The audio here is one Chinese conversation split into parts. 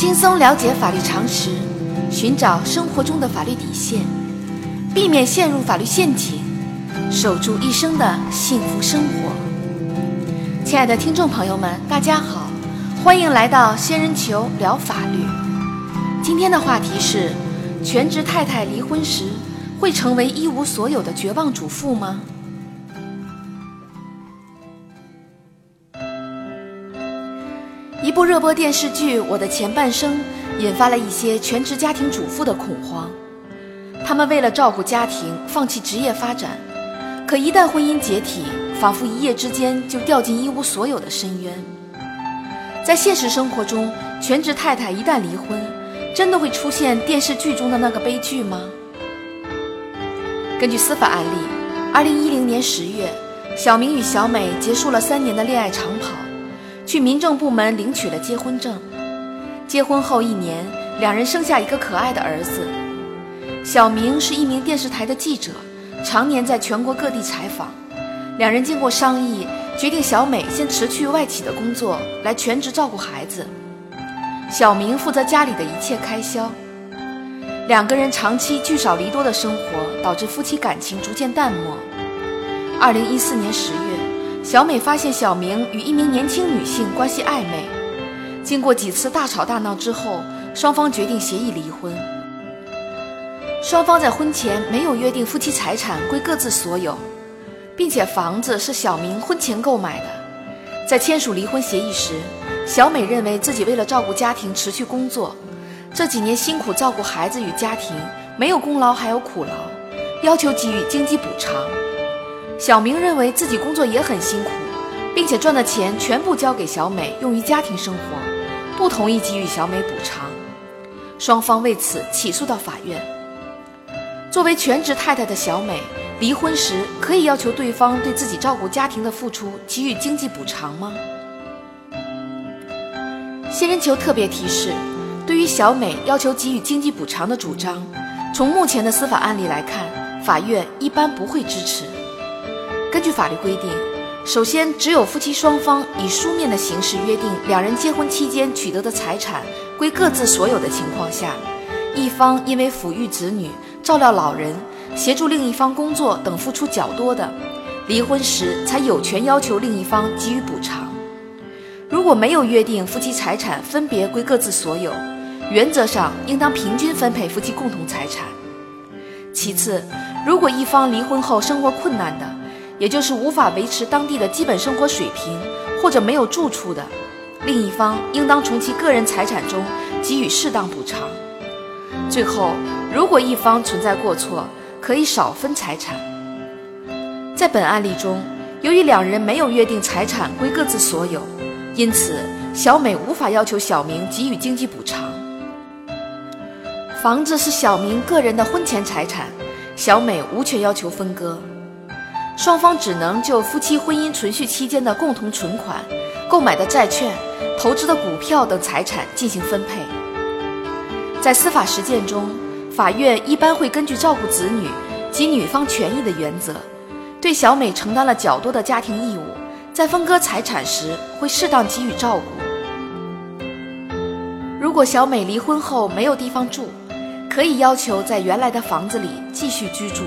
轻松了解法律常识，寻找生活中的法律底线，避免陷入法律陷阱，守住一生的幸福生活。亲爱的听众朋友们，大家好，欢迎来到仙人球聊法律。今天的话题是：全职太太离婚时会成为一无所有的绝望主妇吗？一部热播电视剧《我的前半生》引发了一些全职家庭主妇的恐慌。她们为了照顾家庭，放弃职业发展，可一旦婚姻解体，仿佛一夜之间就掉进一无所有的深渊。在现实生活中，全职太太一旦离婚，真的会出现电视剧中的那个悲剧吗？根据司法案例，二零一零年十月，小明与小美结束了三年的恋爱长跑。去民政部门领取了结婚证。结婚后一年，两人生下一个可爱的儿子。小明是一名电视台的记者，常年在全国各地采访。两人经过商议，决定小美先辞去外企的工作，来全职照顾孩子。小明负责家里的一切开销。两个人长期聚少离多的生活，导致夫妻感情逐渐淡漠。二零一四年十月。小美发现小明与一名年轻女性关系暧昧，经过几次大吵大闹之后，双方决定协议离婚。双方在婚前没有约定夫妻财产归各自所有，并且房子是小明婚前购买的。在签署离婚协议时，小美认为自己为了照顾家庭辞去工作，这几年辛苦照顾孩子与家庭，没有功劳还有苦劳，要求给予经济补偿。小明认为自己工作也很辛苦，并且赚的钱全部交给小美用于家庭生活，不同意给予小美补偿。双方为此起诉到法院。作为全职太太的小美，离婚时可以要求对方对自己照顾家庭的付出给予经济补偿吗？仙人球特别提示：对于小美要求给予经济补偿的主张，从目前的司法案例来看，法院一般不会支持。根据法律规定，首先，只有夫妻双方以书面的形式约定，两人结婚期间取得的财产归各自所有的情况下，一方因为抚育子女、照料老人、协助另一方工作等付出较多的，离婚时才有权要求另一方给予补偿。如果没有约定夫妻财产分别归各自所有，原则上应当平均分配夫妻共同财产。其次，如果一方离婚后生活困难的，也就是无法维持当地的基本生活水平，或者没有住处的，另一方应当从其个人财产中给予适当补偿。最后，如果一方存在过错，可以少分财产。在本案例中，由于两人没有约定财产归各自所有，因此小美无法要求小明给予经济补偿。房子是小明个人的婚前财产，小美无权要求分割。双方只能就夫妻婚姻存续期间的共同存款、购买的债券、投资的股票等财产进行分配。在司法实践中，法院一般会根据照顾子女及女方权益的原则，对小美承担了较多的家庭义务，在分割财产时会适当给予照顾。如果小美离婚后没有地方住，可以要求在原来的房子里继续居住。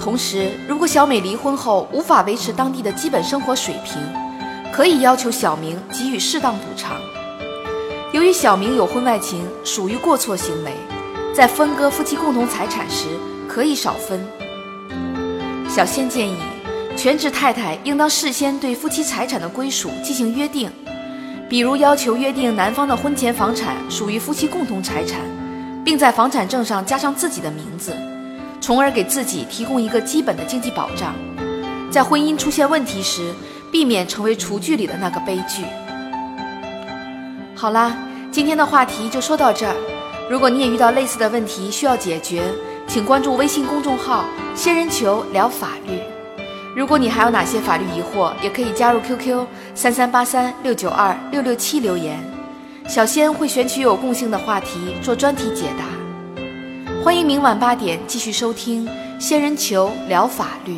同时，如果小美离婚后无法维持当地的基本生活水平，可以要求小明给予适当补偿。由于小明有婚外情，属于过错行为，在分割夫妻共同财产时可以少分。小仙建议，全职太太应当事先对夫妻财产的归属进行约定，比如要求约定男方的婚前房产属于夫妻共同财产，并在房产证上加上自己的名字。从而给自己提供一个基本的经济保障，在婚姻出现问题时，避免成为厨具里的那个悲剧。好啦，今天的话题就说到这儿。如果你也遇到类似的问题需要解决，请关注微信公众号“仙人球聊法律”。如果你还有哪些法律疑惑，也可以加入 QQ 三三八三六九二六六七留言，小仙会选取有共性的话题做专题解答。欢迎明晚八点继续收听《仙人球聊法律》。